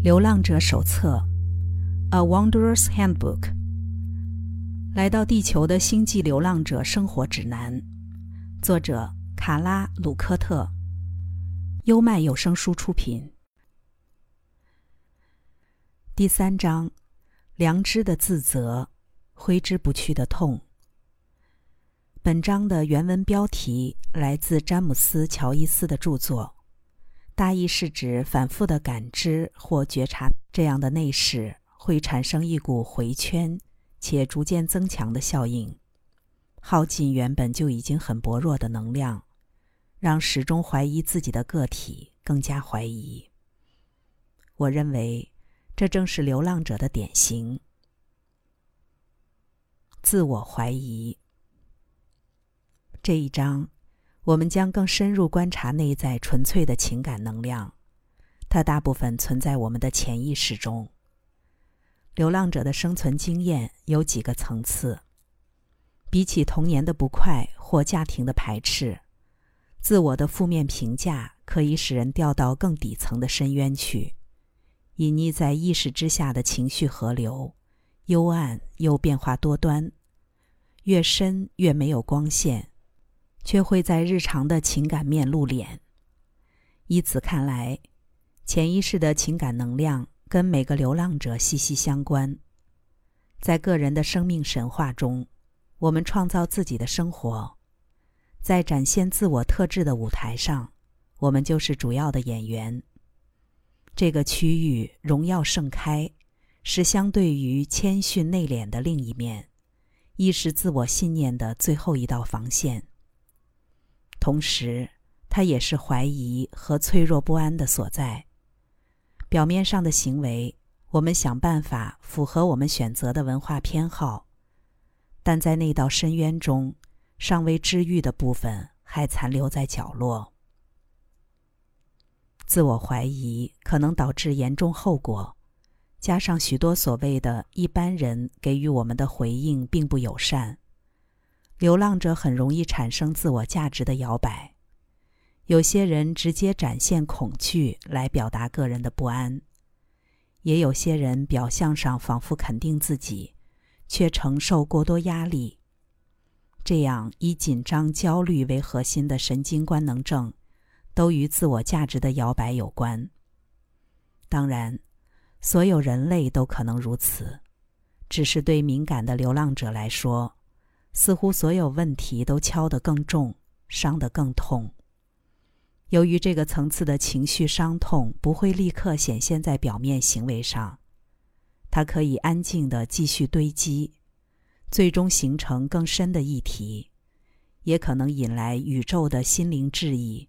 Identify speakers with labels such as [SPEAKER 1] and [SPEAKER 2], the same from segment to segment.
[SPEAKER 1] 《流浪者手册》（A Wanderer's Handbook），来到地球的星际流浪者生活指南，作者卡拉·鲁科特，优麦有声书出品。第三章：良知的自责，挥之不去的痛。本章的原文标题来自詹姆斯·乔伊斯的著作。大意是指反复的感知或觉察这样的内饰，会产生一股回圈且逐渐增强的效应，耗尽原本就已经很薄弱的能量，让始终怀疑自己的个体更加怀疑。我认为，这正是流浪者的典型——自我怀疑。这一章。我们将更深入观察内在纯粹的情感能量，它大部分存在我们的潜意识中。流浪者的生存经验有几个层次。比起童年的不快或家庭的排斥，自我的负面评价可以使人掉到更底层的深渊去，隐匿在意识之下的情绪河流，幽暗又变化多端，越深越没有光线。却会在日常的情感面露脸。以此看来，潜意识的情感能量跟每个流浪者息息相关。在个人的生命神话中，我们创造自己的生活，在展现自我特质的舞台上，我们就是主要的演员。这个区域荣耀盛开，是相对于谦逊内敛的另一面，亦是自我信念的最后一道防线。同时，它也是怀疑和脆弱不安的所在。表面上的行为，我们想办法符合我们选择的文化偏好，但在那道深渊中，尚未治愈的部分还残留在角落。自我怀疑可能导致严重后果，加上许多所谓的一般人给予我们的回应并不友善。流浪者很容易产生自我价值的摇摆，有些人直接展现恐惧来表达个人的不安，也有些人表象上仿佛肯定自己，却承受过多压力。这样以紧张、焦虑为核心的神经官能症，都与自我价值的摇摆有关。当然，所有人类都可能如此，只是对敏感的流浪者来说。似乎所有问题都敲得更重，伤得更痛。由于这个层次的情绪伤痛不会立刻显现在表面行为上，它可以安静地继续堆积，最终形成更深的议题，也可能引来宇宙的心灵质疑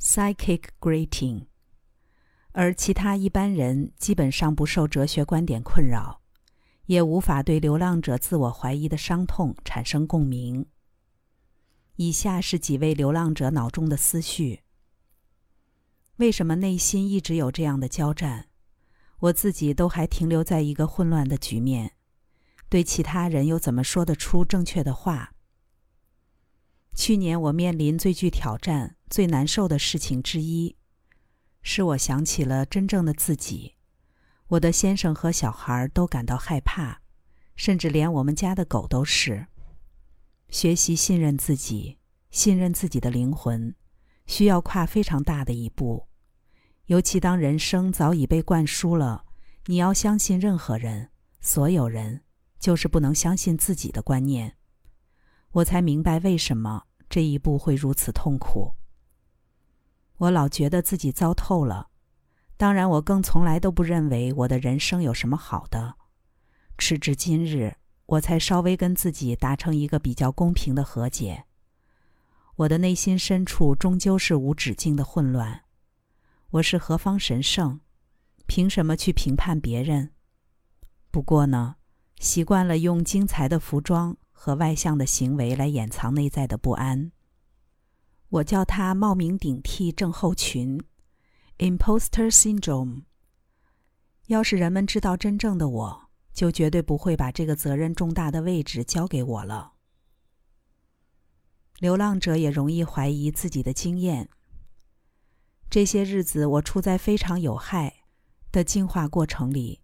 [SPEAKER 1] （psychic grating）。而其他一般人基本上不受哲学观点困扰。也无法对流浪者自我怀疑的伤痛产生共鸣。以下是几位流浪者脑中的思绪：为什么内心一直有这样的交战？我自己都还停留在一个混乱的局面，对其他人又怎么说得出正确的话？去年我面临最具挑战、最难受的事情之一，是我想起了真正的自己。我的先生和小孩都感到害怕，甚至连我们家的狗都是。学习信任自己，信任自己的灵魂，需要跨非常大的一步。尤其当人生早已被灌输了“你要相信任何人、所有人，就是不能相信自己的”观念，我才明白为什么这一步会如此痛苦。我老觉得自己糟透了。当然，我更从来都不认为我的人生有什么好的。时至今日，我才稍微跟自己达成一个比较公平的和解。我的内心深处终究是无止境的混乱。我是何方神圣？凭什么去评判别人？不过呢，习惯了用精彩的服装和外向的行为来掩藏内在的不安。我叫它冒名顶替症候群。Imposter syndrome。要是人们知道真正的我，就绝对不会把这个责任重大的位置交给我了。流浪者也容易怀疑自己的经验。这些日子，我处在非常有害、的进化过程里，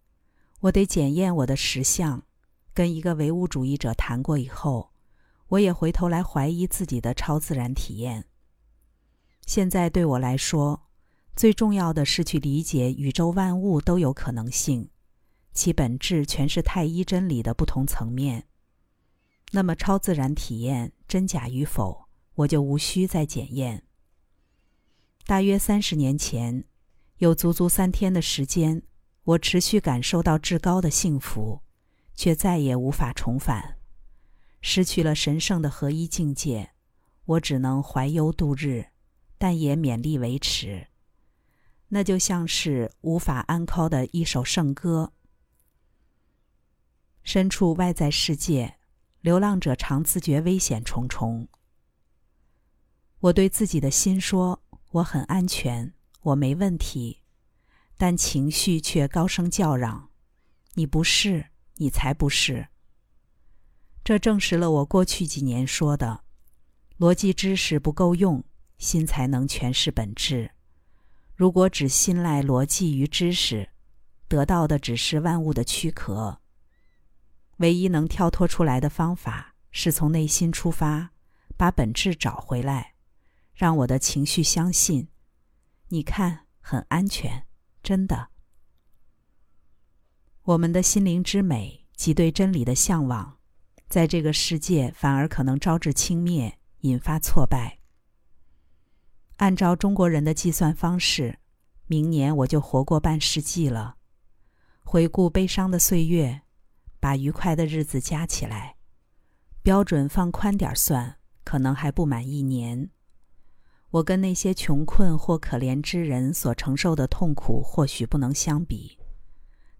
[SPEAKER 1] 我得检验我的实相。跟一个唯物主义者谈过以后，我也回头来怀疑自己的超自然体验。现在对我来说，最重要的是去理解宇宙万物都有可能性，其本质全是太一真理的不同层面。那么，超自然体验真假与否，我就无需再检验。大约三十年前，有足足三天的时间，我持续感受到至高的幸福，却再也无法重返，失去了神圣的合一境界。我只能怀忧度日，但也勉力维持。那就像是无法安靠的一首圣歌。身处外在世界，流浪者常自觉危险重重。我对自己的心说。我很安全，我没问题，但情绪却高声叫嚷：“你不是，你才不是。”这证实了我过去几年说的：逻辑知识不够用，心才能诠释本质。如果只信赖逻辑与知识，得到的只是万物的躯壳。唯一能跳脱出来的方法，是从内心出发，把本质找回来。让我的情绪相信，你看很安全，真的。我们的心灵之美及对真理的向往，在这个世界反而可能招致轻蔑，引发挫败。按照中国人的计算方式，明年我就活过半世纪了。回顾悲伤的岁月，把愉快的日子加起来，标准放宽点算，可能还不满一年。我跟那些穷困或可怜之人所承受的痛苦或许不能相比，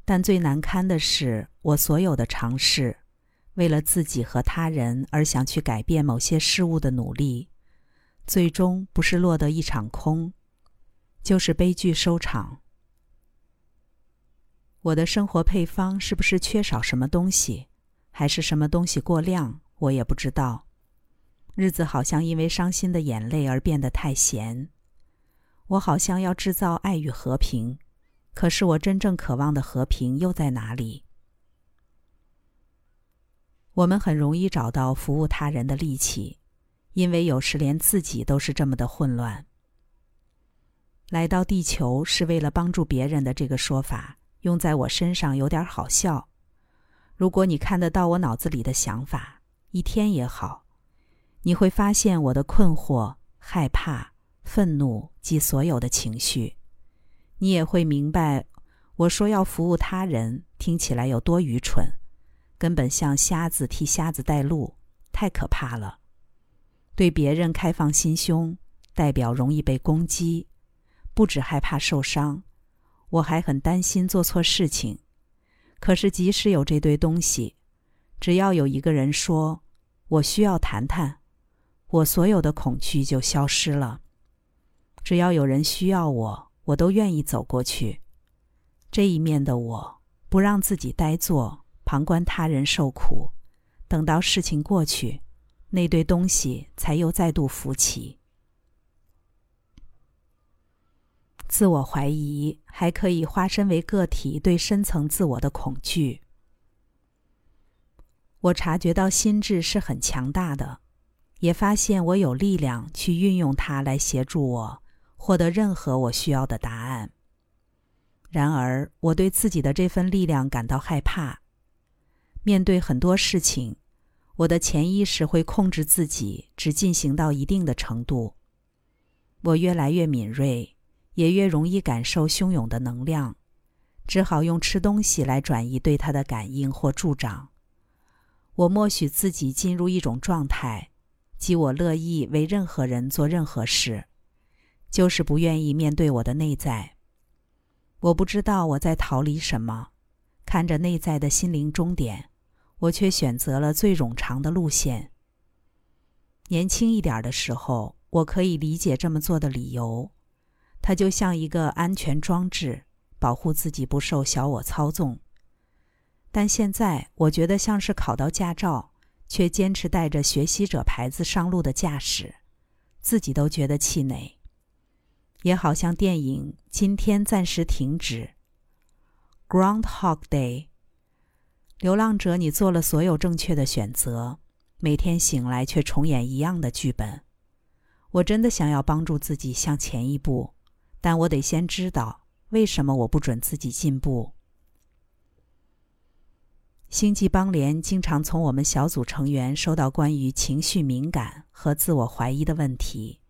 [SPEAKER 1] 但最难堪的是，我所有的尝试，为了自己和他人而想去改变某些事物的努力，最终不是落得一场空，就是悲剧收场。我的生活配方是不是缺少什么东西，还是什么东西过量，我也不知道。日子好像因为伤心的眼泪而变得太咸。我好像要制造爱与和平，可是我真正渴望的和平又在哪里？我们很容易找到服务他人的力气，因为有时连自己都是这么的混乱。来到地球是为了帮助别人的这个说法，用在我身上有点好笑。如果你看得到我脑子里的想法，一天也好。你会发现我的困惑、害怕、愤怒及所有的情绪，你也会明白，我说要服务他人，听起来有多愚蠢，根本像瞎子替瞎子带路，太可怕了。对别人开放心胸，代表容易被攻击，不止害怕受伤，我还很担心做错事情。可是即使有这堆东西，只要有一个人说，我需要谈谈。我所有的恐惧就消失了。只要有人需要我，我都愿意走过去。这一面的我，不让自己呆坐，旁观他人受苦。等到事情过去，那堆东西才又再度浮起。自我怀疑还可以化身为个体对深层自我的恐惧。我察觉到心智是很强大的。也发现我有力量去运用它来协助我获得任何我需要的答案。然而，我对自己的这份力量感到害怕。面对很多事情，我的潜意识会控制自己，只进行到一定的程度。我越来越敏锐，也越容易感受汹涌的能量，只好用吃东西来转移对它的感应或助长。我默许自己进入一种状态。即我乐意为任何人做任何事，就是不愿意面对我的内在。我不知道我在逃离什么，看着内在的心灵终点，我却选择了最冗长的路线。年轻一点的时候，我可以理解这么做的理由，它就像一个安全装置，保护自己不受小我操纵。但现在，我觉得像是考到驾照。却坚持带着学习者牌子上路的驾驶，自己都觉得气馁。也好像电影今天暂时停止，Groundhog Day。流浪者，你做了所有正确的选择，每天醒来却重演一样的剧本。我真的想要帮助自己向前一步，但我得先知道为什么我不准自己进步。星际邦联经常从我们小组成员收到关于情绪敏感和自我怀疑的问题，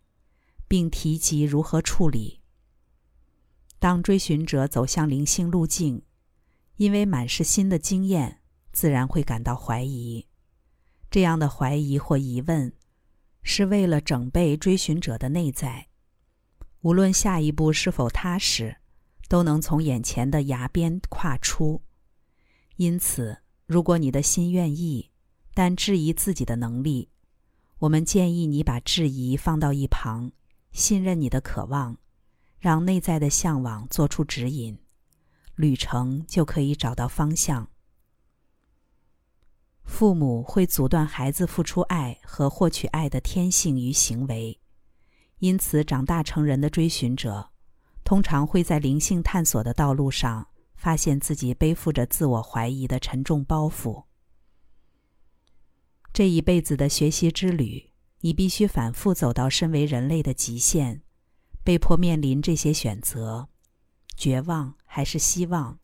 [SPEAKER 1] 并提及如何处理。当追寻者走向灵性路径，因为满是新的经验，自然会感到怀疑。这样的怀疑或疑问，是为了整备追寻者的内在。无论下一步是否踏实，都能从眼前的崖边跨出。因此，如果你的心愿意，但质疑自己的能力，我们建议你把质疑放到一旁，信任你的渴望。让内在的向往做出指引，旅程就可以找到方向。父母会阻断孩子付出爱和获取爱的天性与行为，因此长大成人的追寻者，通常会在灵性探索的道路上，发现自己背负着自我怀疑的沉重包袱。这一辈子的学习之旅，你必须反复走到身为人类的极限。被迫面临这些选择：绝望还是希望？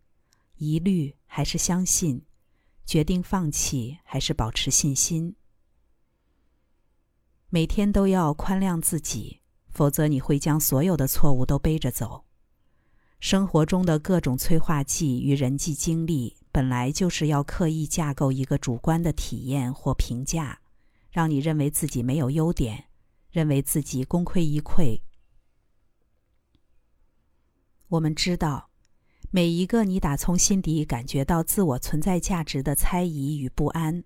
[SPEAKER 1] 疑虑还是相信？决定放弃还是保持信心？每天都要宽谅自己，否则你会将所有的错误都背着走。生活中的各种催化剂与人际经历，本来就是要刻意架构一个主观的体验或评价，让你认为自己没有优点，认为自己功亏一篑。我们知道，每一个你打从心底感觉到自我存在价值的猜疑与不安。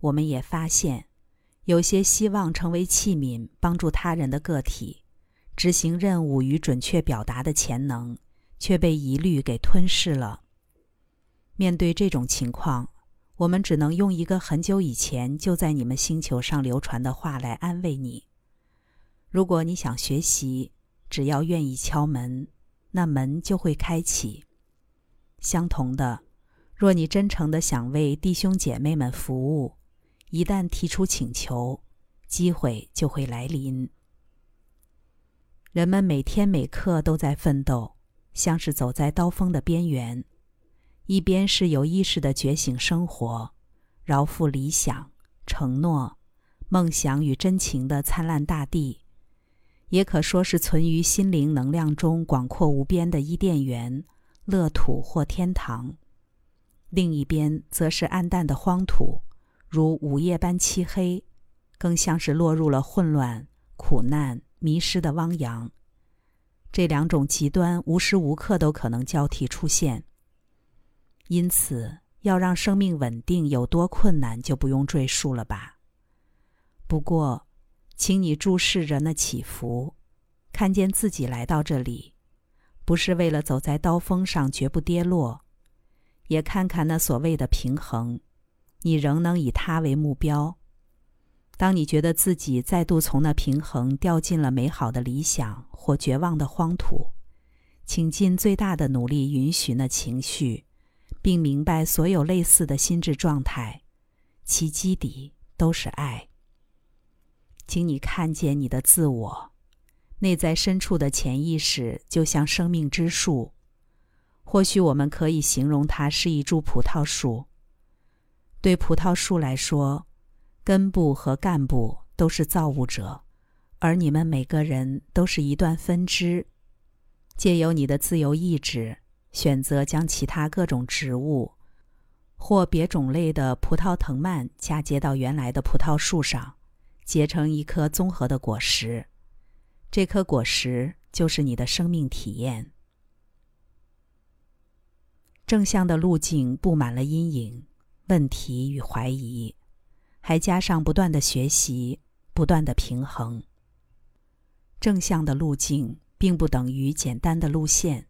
[SPEAKER 1] 我们也发现，有些希望成为器皿帮助他人的个体，执行任务与准确表达的潜能，却被疑虑给吞噬了。面对这种情况，我们只能用一个很久以前就在你们星球上流传的话来安慰你：如果你想学习，只要愿意敲门。那门就会开启。相同的，若你真诚的想为弟兄姐妹们服务，一旦提出请求，机会就会来临。人们每天每刻都在奋斗，像是走在刀锋的边缘。一边是有意识的觉醒生活，饶富理想、承诺、梦想与真情的灿烂大地。也可说是存于心灵能量中广阔无边的伊甸园、乐土或天堂；另一边则是暗淡的荒土，如午夜般漆黑，更像是落入了混乱、苦难、迷失的汪洋。这两种极端无时无刻都可能交替出现，因此要让生命稳定有多困难，就不用赘述了吧。不过，请你注视着那起伏，看见自己来到这里，不是为了走在刀锋上绝不跌落；也看看那所谓的平衡，你仍能以它为目标。当你觉得自己再度从那平衡掉进了美好的理想或绝望的荒土，请尽最大的努力允许那情绪，并明白所有类似的心智状态，其基底都是爱。请你看见你的自我，内在深处的潜意识就像生命之树，或许我们可以形容它是一株葡萄树。对葡萄树来说，根部和干部都是造物者，而你们每个人都是一段分支，借由你的自由意志，选择将其他各种植物或别种类的葡萄藤蔓嫁接到原来的葡萄树上。结成一颗综合的果实，这颗果实就是你的生命体验。正向的路径布满了阴影、问题与怀疑，还加上不断的学习、不断的平衡。正向的路径并不等于简单的路线，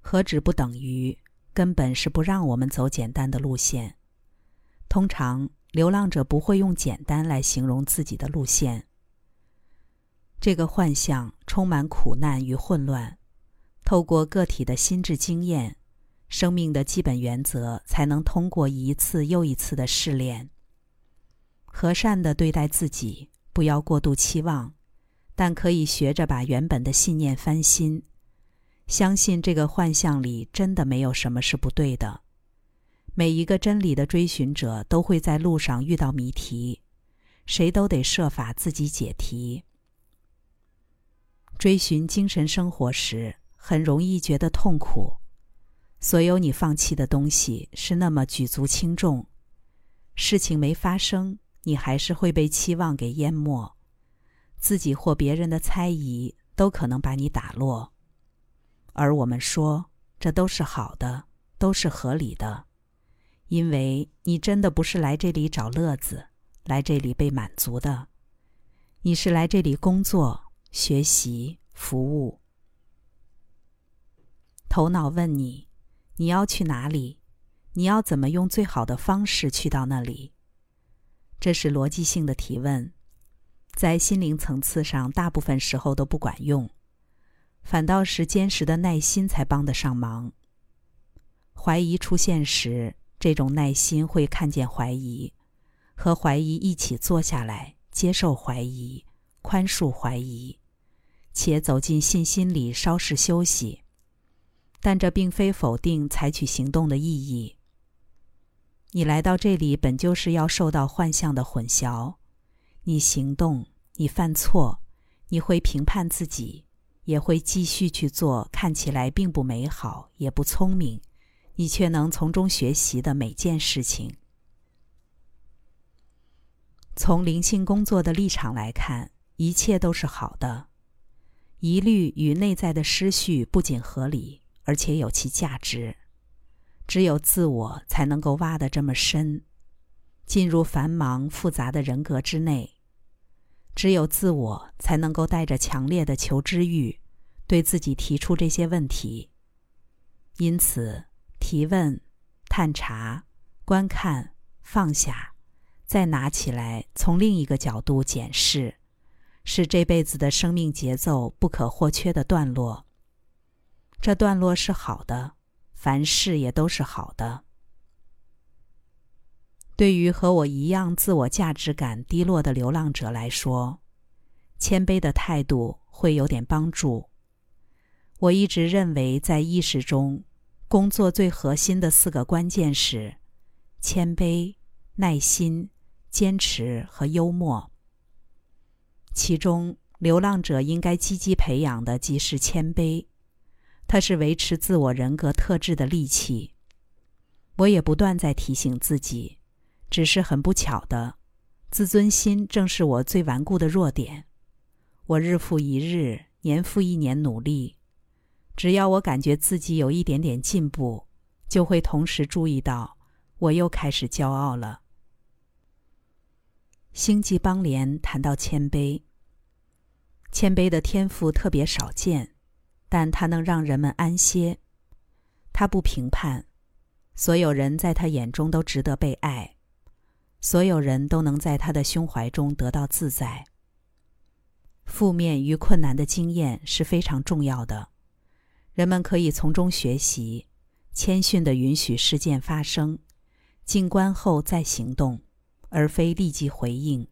[SPEAKER 1] 何止不等于，根本是不让我们走简单的路线。通常。流浪者不会用简单来形容自己的路线。这个幻象充满苦难与混乱。透过个体的心智经验，生命的基本原则才能通过一次又一次的试炼。和善的对待自己，不要过度期望，但可以学着把原本的信念翻新，相信这个幻象里真的没有什么是不对的。每一个真理的追寻者都会在路上遇到谜题，谁都得设法自己解题。追寻精神生活时，很容易觉得痛苦。所有你放弃的东西是那么举足轻重，事情没发生，你还是会被期望给淹没，自己或别人的猜疑都可能把你打落。而我们说，这都是好的，都是合理的，因为你真的不是来这里找乐子，来这里被满足的，你是来这里工作、学习、服务。头脑问你。你要去哪里？你要怎么用最好的方式去到那里？这是逻辑性的提问，在心灵层次上，大部分时候都不管用，反倒是坚实的耐心才帮得上忙。怀疑出现时，这种耐心会看见怀疑，和怀疑一起坐下来，接受怀疑，宽恕怀疑，且走进信心里，稍事休息。但这并非否定采取行动的意义。你来到这里本就是要受到幻象的混淆，你行动，你犯错，你会评判自己，也会继续去做看起来并不美好也不聪明，你却能从中学习的每件事情。从灵性工作的立场来看，一切都是好的。疑虑与内在的失序不仅合理。而且有其价值，只有自我才能够挖得这么深，进入繁忙复杂的人格之内。只有自我才能够带着强烈的求知欲，对自己提出这些问题。因此，提问、探查、观看、放下，再拿起来，从另一个角度检视，是这辈子的生命节奏不可或缺的段落。这段落是好的，凡事也都是好的。对于和我一样自我价值感低落的流浪者来说，谦卑的态度会有点帮助。我一直认为，在意识中，工作最核心的四个关键是谦卑、耐心、坚持和幽默。其中，流浪者应该积极培养的即是谦卑。它是维持自我人格特质的利器。我也不断在提醒自己，只是很不巧的，自尊心正是我最顽固的弱点。我日复一日，年复一年努力，只要我感觉自己有一点点进步，就会同时注意到我又开始骄傲了。星际邦联谈到谦卑，谦卑的天赋特别少见。但它能让人们安歇，他不评判，所有人在他眼中都值得被爱，所有人都能在他的胸怀中得到自在。负面与困难的经验是非常重要的，人们可以从中学习，谦逊的允许事件发生，静观后再行动，而非立即回应，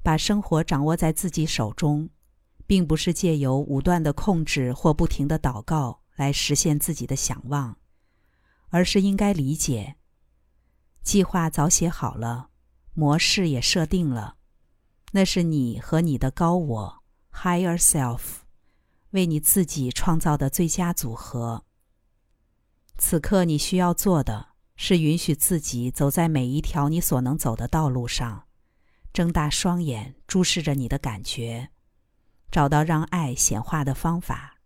[SPEAKER 1] 把生活掌握在自己手中。并不是借由武断的控制或不停的祷告来实现自己的想望，而是应该理解：计划早写好了，模式也设定了，那是你和你的高我 （Higher Self） 为你自己创造的最佳组合。此刻你需要做的是允许自己走在每一条你所能走的道路上，睁大双眼注视着你的感觉。找到让爱显化的方法，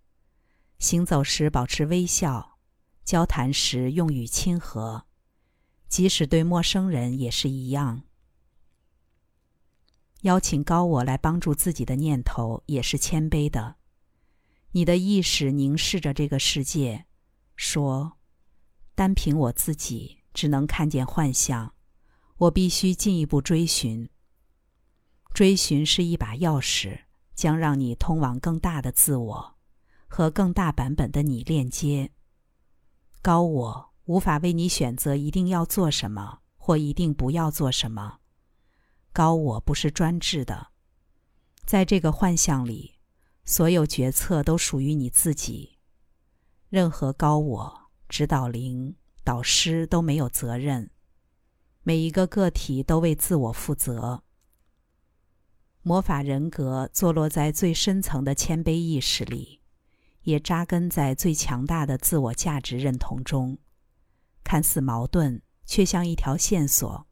[SPEAKER 1] 行走时保持微笑，交谈时用语亲和，即使对陌生人也是一样。邀请高我来帮助自己的念头也是谦卑的。你的意识凝视着这个世界，说：“单凭我自己只能看见幻象，我必须进一步追寻。追寻是一把钥匙。”将让你通往更大的自我，和更大版本的你链接。高我无法为你选择一定要做什么或一定不要做什么。高我不是专制的，在这个幻象里，所有决策都属于你自己。任何高我、指导灵、导师都没有责任。每一个个体都为自我负责。魔法人格坐落在最深层的谦卑意识里，也扎根在最强大的自我价值认同中。看似矛盾，却像一条线索。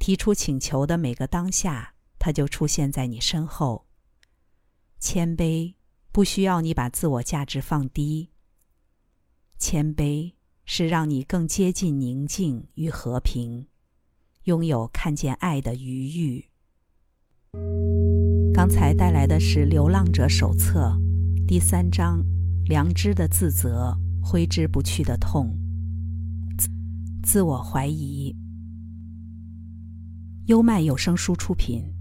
[SPEAKER 1] 提出请求的每个当下，它就出现在你身后。谦卑不需要你把自我价值放低。谦卑是让你更接近宁静与和平，拥有看见爱的余裕。刚才带来的是《流浪者手册》第三章：良知的自责，挥之不去的痛，自我怀疑。优麦有声书出品。